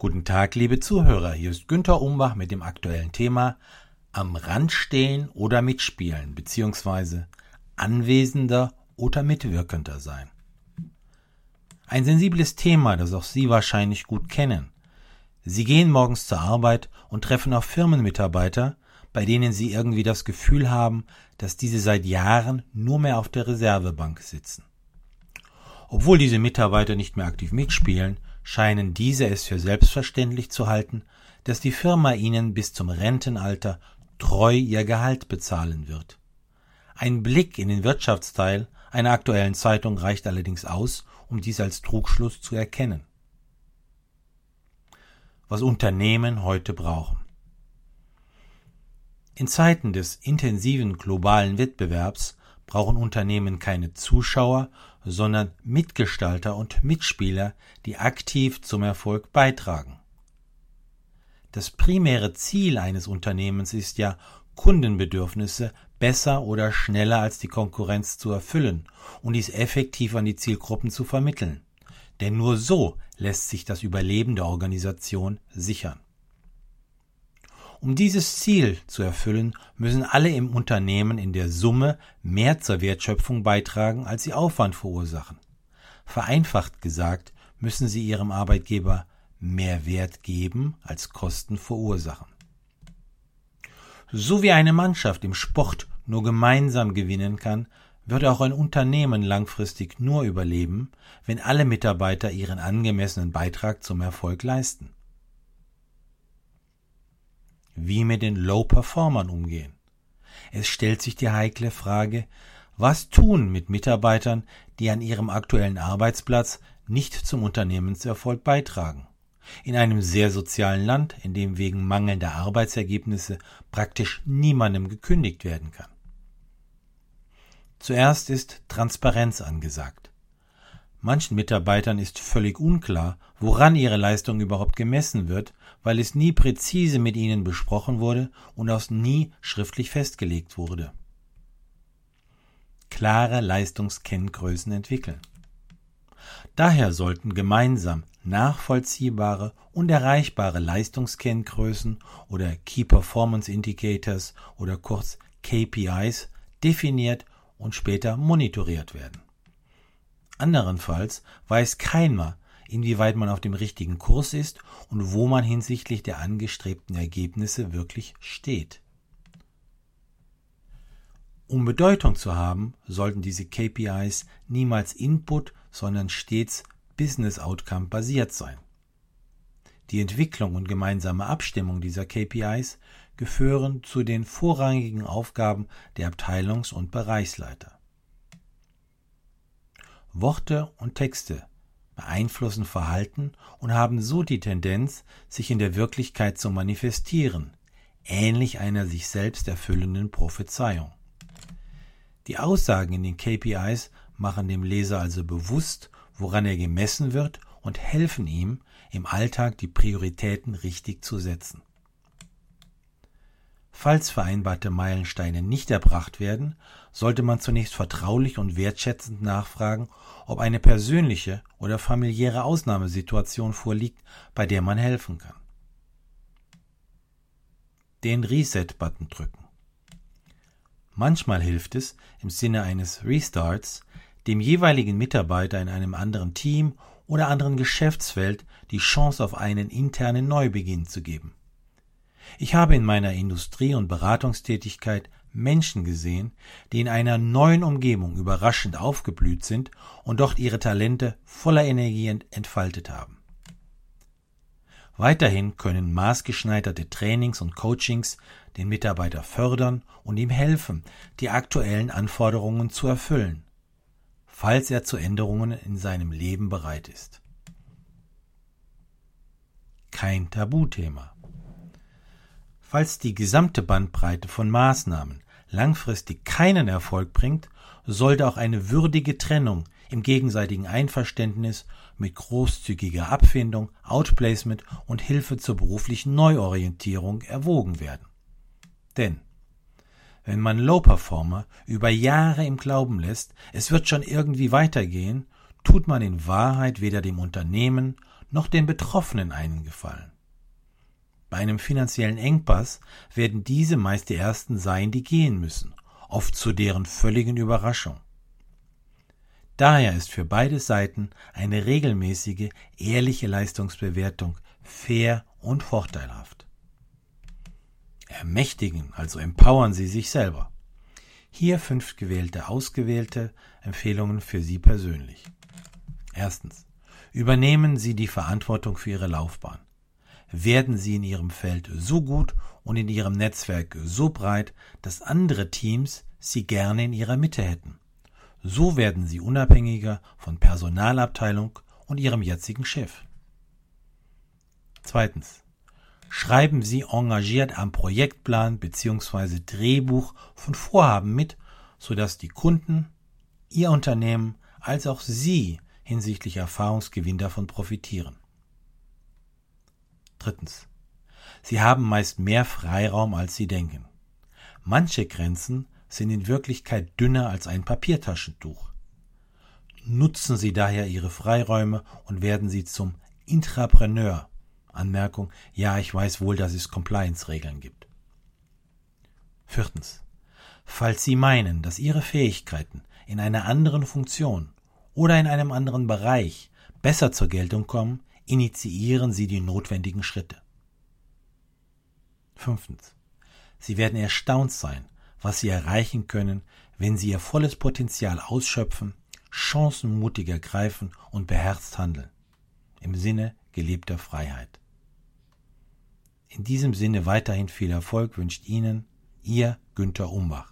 Guten Tag, liebe Zuhörer. Hier ist Günter Umbach mit dem aktuellen Thema Am Rand stehen oder mitspielen, beziehungsweise anwesender oder mitwirkender sein. Ein sensibles Thema, das auch Sie wahrscheinlich gut kennen. Sie gehen morgens zur Arbeit und treffen auf Firmenmitarbeiter, bei denen Sie irgendwie das Gefühl haben, dass diese seit Jahren nur mehr auf der Reservebank sitzen. Obwohl diese Mitarbeiter nicht mehr aktiv mitspielen, scheinen diese es für selbstverständlich zu halten, dass die Firma ihnen bis zum Rentenalter treu ihr Gehalt bezahlen wird. Ein Blick in den Wirtschaftsteil einer aktuellen Zeitung reicht allerdings aus, um dies als Trugschluss zu erkennen. Was Unternehmen heute brauchen. In Zeiten des intensiven globalen Wettbewerbs brauchen Unternehmen keine Zuschauer, sondern Mitgestalter und Mitspieler, die aktiv zum Erfolg beitragen. Das primäre Ziel eines Unternehmens ist ja, Kundenbedürfnisse besser oder schneller als die Konkurrenz zu erfüllen und dies effektiv an die Zielgruppen zu vermitteln. Denn nur so lässt sich das Überleben der Organisation sichern. Um dieses Ziel zu erfüllen, müssen alle im Unternehmen in der Summe mehr zur Wertschöpfung beitragen, als sie Aufwand verursachen. Vereinfacht gesagt, müssen sie ihrem Arbeitgeber mehr Wert geben, als Kosten verursachen. So wie eine Mannschaft im Sport nur gemeinsam gewinnen kann, wird auch ein Unternehmen langfristig nur überleben, wenn alle Mitarbeiter ihren angemessenen Beitrag zum Erfolg leisten wie mit den Low-Performern umgehen. Es stellt sich die heikle Frage, was tun mit Mitarbeitern, die an ihrem aktuellen Arbeitsplatz nicht zum Unternehmenserfolg beitragen. In einem sehr sozialen Land, in dem wegen mangelnder Arbeitsergebnisse praktisch niemandem gekündigt werden kann. Zuerst ist Transparenz angesagt. Manchen Mitarbeitern ist völlig unklar, woran ihre Leistung überhaupt gemessen wird, weil es nie präzise mit ihnen besprochen wurde und auch nie schriftlich festgelegt wurde. Klare Leistungskenngrößen entwickeln. Daher sollten gemeinsam nachvollziehbare und erreichbare Leistungskenngrößen oder Key Performance Indicators oder kurz KPIs definiert und später monitoriert werden. Anderenfalls weiß keiner, inwieweit man auf dem richtigen Kurs ist und wo man hinsichtlich der angestrebten Ergebnisse wirklich steht. Um Bedeutung zu haben, sollten diese KPIs niemals Input, sondern stets Business Outcome basiert sein. Die Entwicklung und gemeinsame Abstimmung dieser KPIs gehören zu den vorrangigen Aufgaben der Abteilungs- und Bereichsleiter. Worte und Texte beeinflussen Verhalten und haben so die Tendenz, sich in der Wirklichkeit zu manifestieren, ähnlich einer sich selbst erfüllenden Prophezeiung. Die Aussagen in den KPIs machen dem Leser also bewusst, woran er gemessen wird und helfen ihm, im Alltag die Prioritäten richtig zu setzen. Falls vereinbarte Meilensteine nicht erbracht werden, sollte man zunächst vertraulich und wertschätzend nachfragen, ob eine persönliche oder familiäre Ausnahmesituation vorliegt, bei der man helfen kann. Den Reset-Button drücken. Manchmal hilft es, im Sinne eines Restarts, dem jeweiligen Mitarbeiter in einem anderen Team oder anderen Geschäftsfeld die Chance auf einen internen Neubeginn zu geben. Ich habe in meiner Industrie- und Beratungstätigkeit Menschen gesehen, die in einer neuen Umgebung überraschend aufgeblüht sind und dort ihre Talente voller Energie entfaltet haben. Weiterhin können maßgeschneiderte Trainings und Coachings den Mitarbeiter fördern und ihm helfen, die aktuellen Anforderungen zu erfüllen, falls er zu Änderungen in seinem Leben bereit ist. Kein Tabuthema. Falls die gesamte Bandbreite von Maßnahmen langfristig keinen Erfolg bringt, sollte auch eine würdige Trennung im gegenseitigen Einverständnis mit großzügiger Abfindung, Outplacement und Hilfe zur beruflichen Neuorientierung erwogen werden. Denn wenn man Low-Performer über Jahre im Glauben lässt, es wird schon irgendwie weitergehen, tut man in Wahrheit weder dem Unternehmen noch den Betroffenen einen Gefallen. Bei einem finanziellen Engpass werden diese meist die ersten sein, die gehen müssen, oft zu deren völligen Überraschung. Daher ist für beide Seiten eine regelmäßige, ehrliche Leistungsbewertung fair und vorteilhaft. Ermächtigen, also empowern Sie sich selber. Hier fünf gewählte, ausgewählte Empfehlungen für Sie persönlich. Erstens. Übernehmen Sie die Verantwortung für Ihre Laufbahn. Werden Sie in Ihrem Feld so gut und in Ihrem Netzwerk so breit, dass andere Teams Sie gerne in Ihrer Mitte hätten. So werden Sie unabhängiger von Personalabteilung und Ihrem jetzigen Chef. Zweitens. Schreiben Sie engagiert am Projektplan bzw. Drehbuch von Vorhaben mit, sodass die Kunden, Ihr Unternehmen als auch Sie hinsichtlich Erfahrungsgewinn davon profitieren. Drittens. Sie haben meist mehr Freiraum, als Sie denken. Manche Grenzen sind in Wirklichkeit dünner als ein Papiertaschentuch. Nutzen Sie daher Ihre Freiräume und werden Sie zum Intrapreneur. Anmerkung, ja, ich weiß wohl, dass es Compliance-Regeln gibt. Viertens. Falls Sie meinen, dass Ihre Fähigkeiten in einer anderen Funktion oder in einem anderen Bereich besser zur Geltung kommen, initiieren Sie die notwendigen Schritte. Fünftens. Sie werden erstaunt sein, was Sie erreichen können, wenn Sie Ihr volles Potenzial ausschöpfen, Chancen mutig ergreifen und beherzt handeln. Im Sinne gelebter Freiheit. In diesem Sinne weiterhin viel Erfolg wünscht Ihnen Ihr Günther Umbach.